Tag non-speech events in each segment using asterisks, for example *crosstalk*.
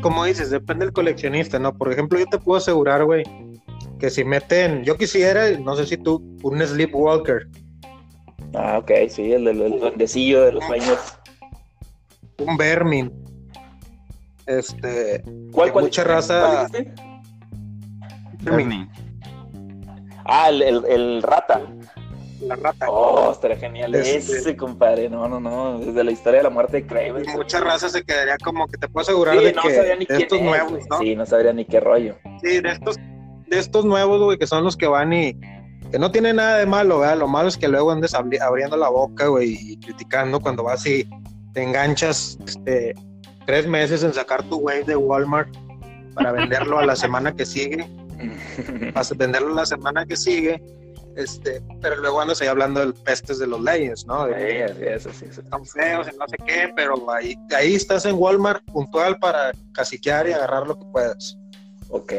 Como dices, depende del coleccionista, ¿no? Por ejemplo, yo te puedo asegurar, güey, que si meten, yo quisiera, no sé si tú, un Sleepwalker. Ah, ok, sí, el del duendecillo de los sueños. Un Vermin. Este. ¿Cuál, cuál? Mucha raza. Vermin. Ah, el, el, el rata. La rata. Oh, estaría genial Este- ese, compadre. No, no, no. Desde la historia de la muerte de Kraven. Y mucha raza se quedaría como que te puedo asegurar Sí, de no que ni de quién estos es, nuevos. ¿no? Sí, no sabría ni qué rollo. Sí, de estos, de estos nuevos, güey, que son los que van y que no tiene nada de malo, ¿verdad? Lo malo es que luego andes abri- abriendo la boca, güey, y criticando cuando vas y te enganchas este, tres meses en sacar tu wave de Walmart para venderlo a la semana que sigue, *laughs* para venderlo la semana que sigue, este, pero luego andas ahí hablando del pestes de los Legends, ¿no? De Sí, así es, así es. están feos y no sé qué, pero ahí, ahí estás en Walmart puntual para caciquear y agarrar lo que puedas. Ok.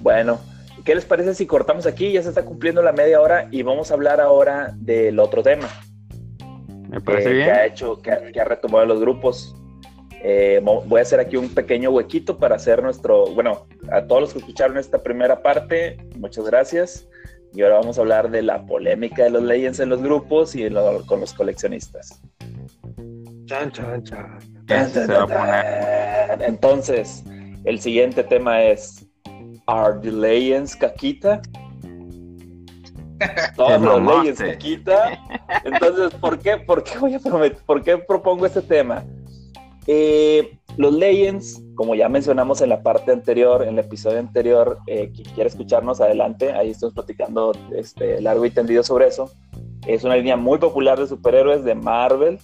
Bueno, ¿qué les parece si cortamos aquí? Ya se está cumpliendo la media hora y vamos a hablar ahora del otro tema. Me parece que, bien. que ha hecho, que, ha- que ha retomado los grupos. Eh, voy a hacer aquí un pequeño huequito para hacer nuestro, bueno, a todos los que escucharon esta primera parte, muchas gracias. Y ahora vamos a hablar de la polémica de los Legends en los grupos y lo- con los coleccionistas. Chan, chan, chan. Entonces, el siguiente tema es ¿Are the Legends caquita? *laughs* Todos los. Legends caquita. Entonces, ¿por qué, por qué voy a por qué propongo este tema? Eh, los Legends, como ya mencionamos en la parte anterior, en el episodio anterior, eh, quien quiera escucharnos adelante, ahí estamos platicando este, largo y tendido sobre eso. Es una línea muy popular de superhéroes de Marvel,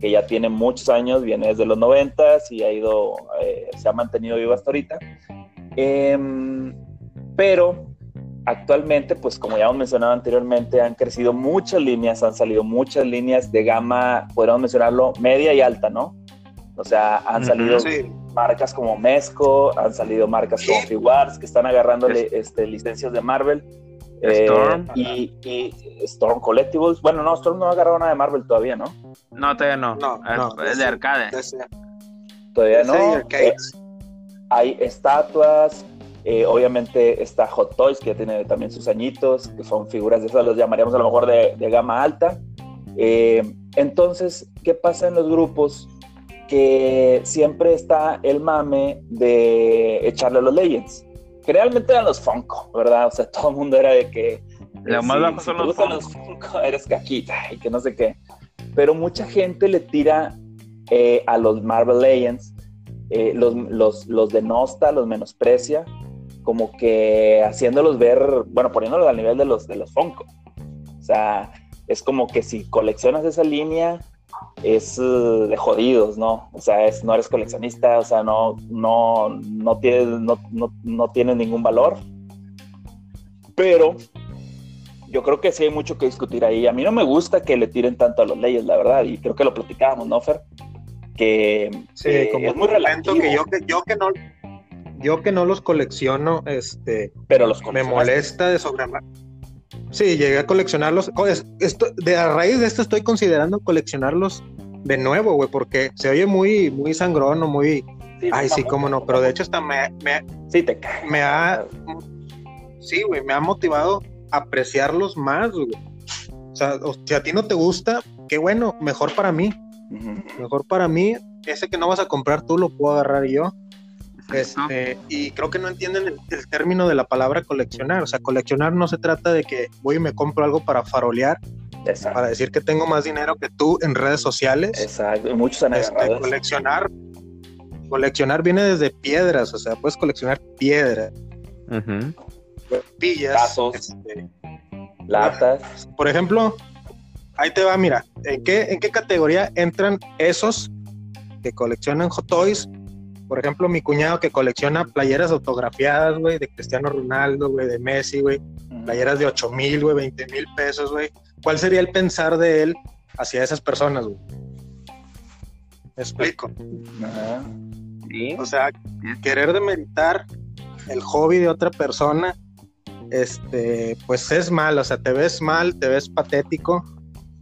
que ya tiene muchos años, viene desde los 90 y ha ido, eh, se ha mantenido vivo hasta ahorita. Em, pero actualmente, pues como ya hemos mencionado anteriormente, han crecido muchas líneas, han salido muchas líneas de gama, podríamos mencionarlo, media y alta, ¿no? O sea, han salido Sí, marcas como Mesco, han salido marcas como Figuarts que están agarrándole este, licencias de Marvel. eh, Storm. y, y Storm Collectibles. Bueno, no, Storm no ha agarrado nada de Marvel todavía, ¿no? No, todavía no. No, Es- no, es de arcade. Todavía no. Eh, hay estatuas. eh, obviamente está Hot Toys, que ya tiene también sus añitos, que son figuras de esas, los llamaríamos a lo mejor de, de gama alta. Eh, entonces, ¿qué pasa en los grupos? Que siempre está el mame de echarle a los Legends. Que realmente eran los Funko, ¿verdad? O sea, *laughs* todo el mundo era de que. Lo eh, más si- bajo si son los Funko. Funko, *laughs* eres caquita y que no sé qué. Pero mucha gente le tira eh, a los Marvel Legends, eh, los, los, los denosta, los menosprecia, como que haciéndolos ver, bueno, poniéndolos al nivel de los, de los Funko. O sea, es como que si coleccionas esa línea, es eh, de jodidos, ¿no? O sea, es, no eres coleccionista, o sea, no, no, no, tienes, no, no, no tienes ningún valor. Pero yo creo que sí hay mucho que discutir ahí. A mí no me gusta que le tiren tanto a los leyes, la verdad, y creo que lo platicábamos, ¿no, Fer? Que Sí, eh, como es muy relativo, que yo que yo que no yo que no los colecciono, este, pero los me molesta de sobremanera. Sí, llegué a coleccionarlos. Co- es- Esto, de a raíz de esto estoy considerando coleccionarlos de nuevo, güey, porque se oye muy, muy sangrón o muy, Sí, ay, sí, cómo no, pero de hecho hasta me, me, Sí, te cae. me ha, sí, güey, me ha motivado a apreciarlos más, güey. O sea, o- si a ti no te gusta, qué bueno, mejor para mí, mejor para mí, ese que no vas a comprar tú lo puedo agarrar yo. Este, y creo que no entienden el, el término de la palabra coleccionar. O sea, coleccionar no se trata de que voy y me compro algo para farolear, Exacto. para decir que tengo más dinero que tú en redes sociales. Exacto. Muchos han Este, coleccionar, coleccionar viene desde piedras, o sea, puedes coleccionar piedras, Ujú. pillas. Vasos. este, latas. por ejemplo, ahí te va, mira, ¿en qué, ¿en qué categoría entran esos que coleccionan Hot Toys? Por ejemplo, mi cuñado que colecciona playeras autografiadas, güey, de Cristiano Ronaldo, güey, de Messi, güey, playeras de 8 mil, güey, 20 mil pesos, güey. ¿Cuál sería el pensar de él hacia esas personas, güey? Me explico. Sí. O sea, querer demeritar el hobby de otra persona, este, pues es mal, o sea, te ves mal, te ves patético.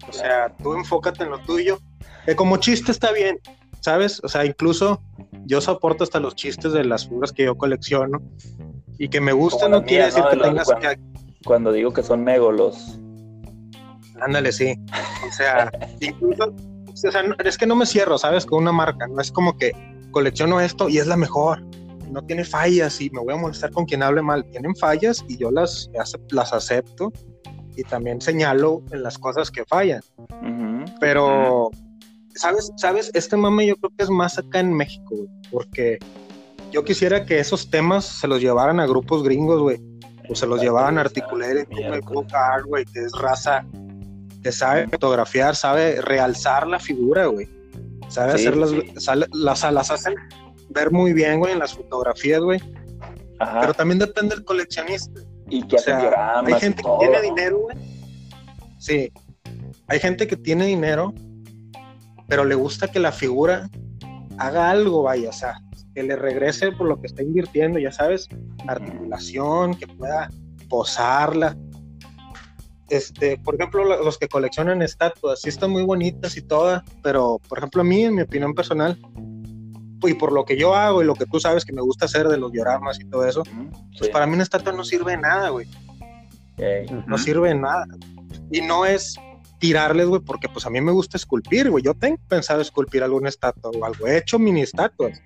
O sea, tú enfócate en lo tuyo que como chiste está bien, ¿sabes? O sea, incluso yo soporto hasta los chistes de las figuras que yo colecciono y que me gustan Como no las quiere decir ¿no? que tengas cuando- que Cuando digo que son megolos. Ándale, sí. O sea, *laughs* incluso, o sea, no- es que no me cierro, ¿sabes? Con una marca. No es como que colecciono esto y es la mejor. No tiene fallas y me voy a molestar con quien hable mal. Tienen fallas y yo las, las acepto y también señalo en las cosas que fallan. Pero, ¿sabes? ¿Sabes? Este mame yo creo que es más acá en México, güey. Porque yo quisiera que esos temas se los llevaran a grupos gringos, güey. O se los llevaran a Articulated como el güey, que es raza que sabe fotografiar, sabe realzar la figura, güey. Sabe Sí, hacerlas, sí. las, las hacen ver muy bien, güey, en las fotografías, güey. Ajá. Pero también depende del coleccionista. y que O sea, hay gente que tiene dinero, güey. Sí. Hay gente que tiene dinero, pero le gusta que la figura haga algo, vaya, o sea, que le regrese por lo que está invirtiendo, ya sabes, articulación, que pueda posarla. Este, por ejemplo, lo- los que coleccionan estatuas, sí están muy bonitas y todas, pero por ejemplo, a mí, en mi opinión personal, y por lo que yo hago y lo que tú sabes que me gusta hacer de los dioramas y todo eso, pues para mí una estatua no sirve de nada, güey no sirve de nada. Y no es tirarles, güey, porque pues a mí me gusta esculpir, güey. Yo tengo pensado esculpir alguna estatua o algo. He hecho mini estatuas,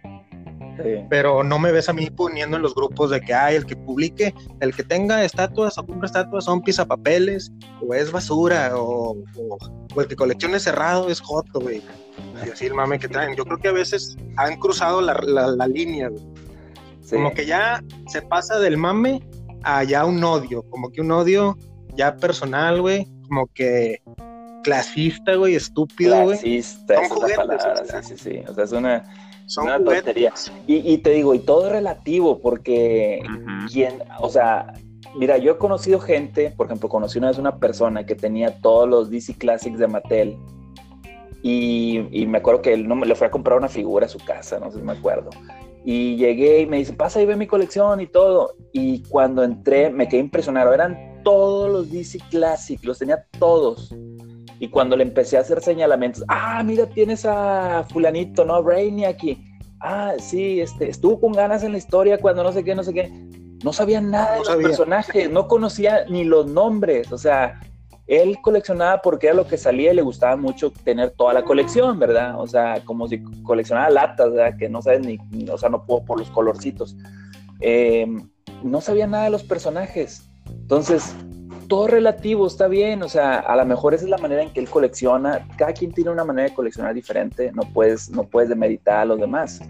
Sí. pero no me ves a mí poniendo en los grupos de que hay el que publique, el que tenga estatuas o compra estatuas son pisapapeles o es basura o, o, o el que coleccione cerrado es joto, güey. Y así el mame que traen. Yo creo que a veces han cruzado la, la- la línea, güey. Sí. Como que ya se pasa del mame a ya un odio, como que un odio ya personal, güey, como que clasista, güey, estúpido, güey. Clasista, Son es juguetes, palabra, o sea. sí, sí, sí. O sea, es una, Son una tontería. Y, y te digo, y todo es relativo, porque Ujú. quien, o sea, mira, yo he conocido gente, por ejemplo, conocí una vez una persona que tenía todos los DC Classics de Mattel. Y, y me acuerdo que él no me le fue a comprar una figura a su casa, no sé si me acuerdo. Y llegué y me dice, pasa y ve mi colección y todo. Y cuando entré me quedé impresionado. Eran todos los DC Classic, los tenía todos. Y cuando le empecé a hacer señalamientos, ah, mira, tienes a fulanito, ¿no? Brainy aquí. Ah, sí, este, estuvo con ganas en la historia cuando no sé qué, no sé qué. No sabía nada de No los sabía. personajes, no conocía ni los nombres. O sea, él coleccionaba porque era lo que salía y le gustaba mucho tener toda la colección, ¿verdad? O sea, como si coleccionara latas, ¿verdad? Que no sabes ni, ni- o sea, no puedo por los colorcitos. Eh, no sabía nada de los personajes. Entonces, todo relativo, está bien, o sea, a lo mejor esa es la manera en que él colecciona, cada quien tiene una manera de coleccionar diferente, no puedes, no puedes demeritar a los demás.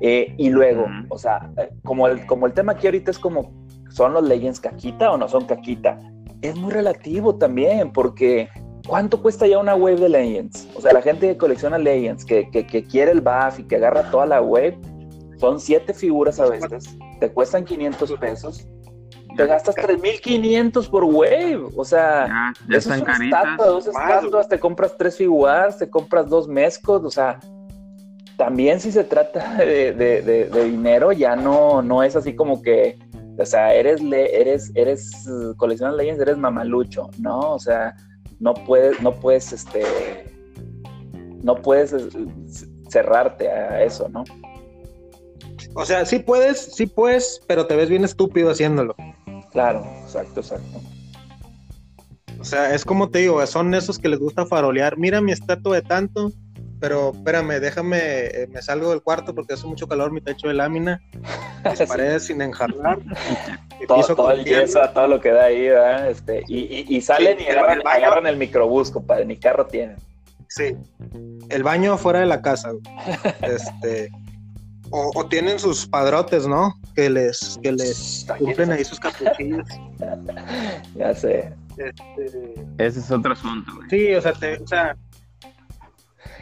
Eh, y luego, o sea, eh, como el, como el tema aquí ahorita es como, ¿son los Legends caquita o no son caquita? Es muy relativo también, porque ¿cuánto cuesta ya una wave de Legends? O sea, la gente que colecciona Legends, que, que, que quiere el buff y que agarra toda la wave, son siete figuras a veces, te cuestan 500 pesos, te gastas 3500 por wave, o sea, Ya, ya eso es una estatua, dos estatuas, te compras tres figuras, te compras dos mezcos, o sea, también si se trata de, de- de- de dinero, ya no, no es así como que, o sea, eres, le, eres, eres, coleccionas Legends, eres mamalucho, ¿no? O sea, no puedes, no puedes, este, no puedes eh, cerrarte a eso, ¿no? O sea, sí puedes, sí puedes, pero te ves bien estúpido haciéndolo. Claro, exacto, exacto. O sea, es como te digo, son esos que les gusta farolear. Mira mi estatua de tanto, pero espérame, déjame, eh, me salgo del cuarto porque hace mucho calor mi techo de lámina, *laughs* mis Sí. paredes sin enjarrar, *laughs* todo, piso todo el yeso, todo lo que da ahí, ¿verdad? Este, y, y, y salen Sí, y agarran, el agarran el microbús, compadre, ni carro tienen. Sí. El baño afuera de la casa. *laughs* Este. O, o tienen sus padrotes, ¿no? Que les, que les cumplen ahí sus capuchillos. *laughs* Ya sé. Este, Ese es otro asunto, güey. sí, o sea, te, o sea.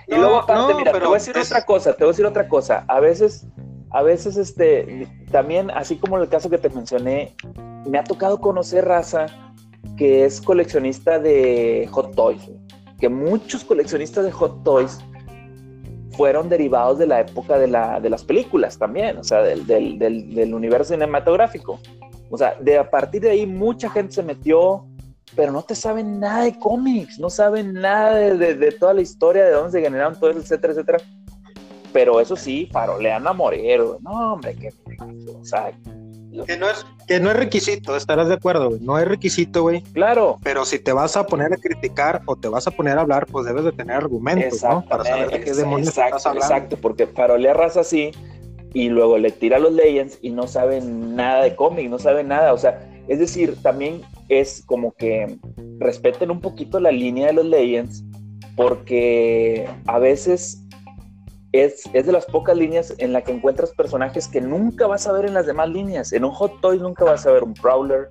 Y luego aparte, no, mira, te voy a decir es- otra cosa, te voy a decir otra cosa. A veces, a veces, este, también, así como en el caso que te mencioné, me ha tocado conocer raza que es coleccionista de Hot Toys. Que muchos coleccionistas de Hot Toys fueron derivados de la época de, la, de las películas también, o sea, del, del, del, del universo cinematográfico. O sea, de a partir de ahí mucha gente se metió pero no te saben nada de cómics, no saben nada de, de, toda la historia, de dónde se generaron todo eso, etcétera, etcétera. Pero eso sí, farolean a Morero. No, hombre, que, o sea, que no es, que no es requisito, estarás de acuerdo, güey. No es requisito, güey. Claro. Pero si te vas a poner a criticar o te vas a poner a hablar, pues debes de tener argumentos, ¿no? Para saber de qué demonios estás hablando. Exacto, porque farolea raza así y luego le tira los Legends y no sabe nada de cómic, no sabe nada. O sea, es decir, también es como que respeten un poquito la línea de los Legends porque a veces es, de las pocas líneas en la que encuentras personajes que nunca vas a ver en las demás líneas. En un Hot Toy nunca vas a ver un Prowler,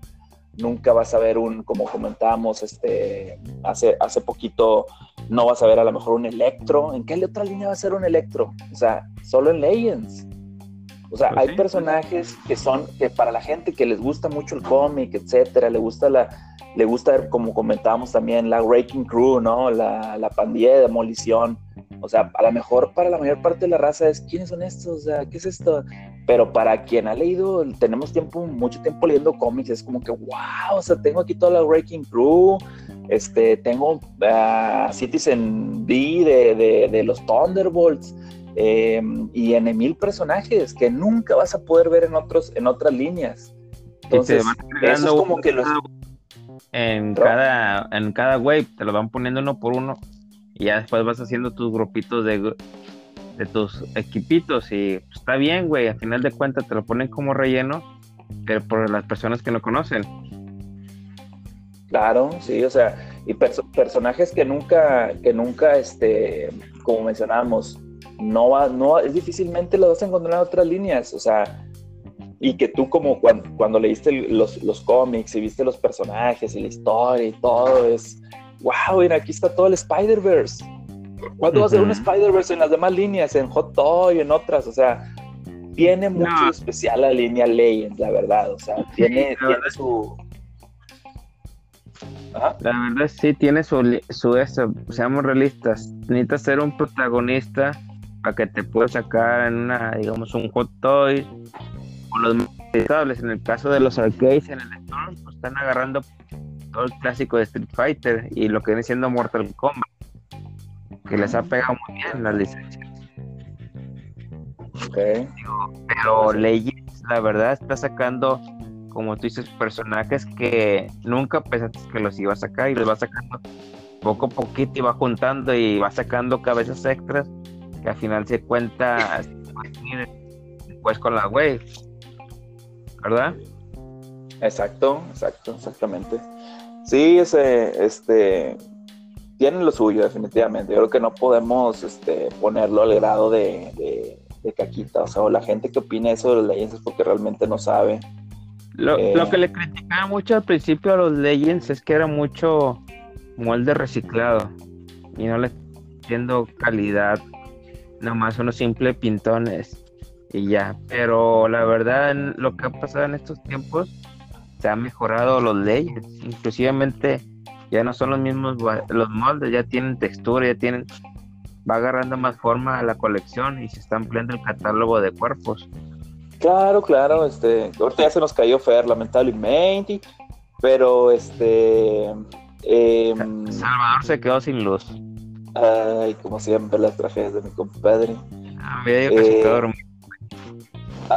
nunca vas a ver un, como comentábamos este, hace, hace poquito, no vas a ver a lo mejor un Electro. ¿En qué otra línea va a ser un Electro? O sea, solo en Legends. O sea, pues hay personajes que son, que para la gente que les gusta mucho el cómic, etcétera, le gusta la, le gusta, como comentábamos también, la Raking Crew, ¿no? La, la pandilla de demolición o sea, a lo mejor para la mayor parte de la raza es, ¿quiénes son estos? O sea, ¿qué es esto? Pero para quien ha leído, tenemos tiempo, mucho tiempo leyendo cómics, es como que, wow, o sea, tengo aquí toda la Breaking Crew, este, tengo uh, Citizen B de, de, los Thunderbolts, em, y en mil personajes que nunca vas a poder ver en, otros, en otras líneas. Entonces, eso es como que los... En cada, en cada wave te lo van poniendo uno por uno y ya después vas haciendo tus grupitos de, de tus equipitos y pues, está bien, güey, al final de cuentas te lo ponen como relleno, pero por las personas que no conocen. Claro, sí, o sea, y personajes que nunca, que nunca, este, como mencionábamos, no va, no, es difícilmente los vas a encontrar en otras líneas, o sea, y que tú como cuando, cuando leíste los, los cómics y viste los personajes y la historia y todo, es, wow, mira, aquí está todo el Spider-Verse. ¿Cuándo va a ser un Spider-Verse en las demás líneas, en Hot Toy, en otras? O sea, tiene mucho especial la línea Legends, la verdad. O sea, tiene, su. La verdad sí tiene su, su eso, seamos realistas. Necesitas ser un protagonista para que te pueda sacar en una, digamos, un hot toy o los. En el caso de los arcades en el Storm, pues están agarrando todo el clásico de Street Fighter y lo que viene siendo Mortal Kombat, que les ha pegado muy bien las licencias. Okay. Pero Legends, la verdad, está sacando, como tú dices, personajes que nunca pensaste que los iba a sacar y los va sacando poco a poquito y va juntando y va sacando cabezas extras que al final se cuenta después con la wave, ¿verdad? Exacto, exacto, exactamente. Sí, ese, este, tienen lo suyo, definitivamente. Yo creo que no podemos este, ponerlo al grado de, de, caquita. O sea, la gente que opina eso de los Legends es porque realmente no sabe. Lo, eh, lo, que le criticaba mucho al principio a los Legends es que era mucho molde reciclado y no le entiendo calidad, nomás unos simples pintones y ya. Pero la verdad, lo que ha pasado en estos tiempos se han mejorado los leyes, inclusivamente ya no son los mismos los moldes, ya tienen textura, ya tienen va agarrando más forma a la colección y se está ampliando el catálogo de cuerpos. Claro, claro, este, ahorita ya se nos cayó Fer, lamentablemente, pero este em, Salvador se quedó sin luz. Ay, como siempre las tragedias de mi compadre. Ah, me que se quedó dormido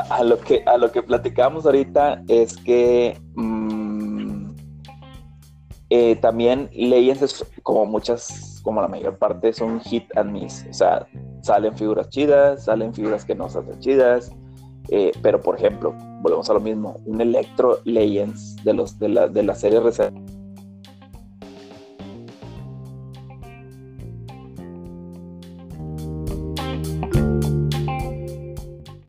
a, lo que, a lo que platicamos ahorita es que mm, eh, también Legends, como muchas, como la mayor parte, son hit and miss. O sea, salen figuras chidas, salen figuras que no son chidas. Eh, pero, por ejemplo, volvemos a lo mismo: un Electro Legends de, los, de, la, de la serie reserva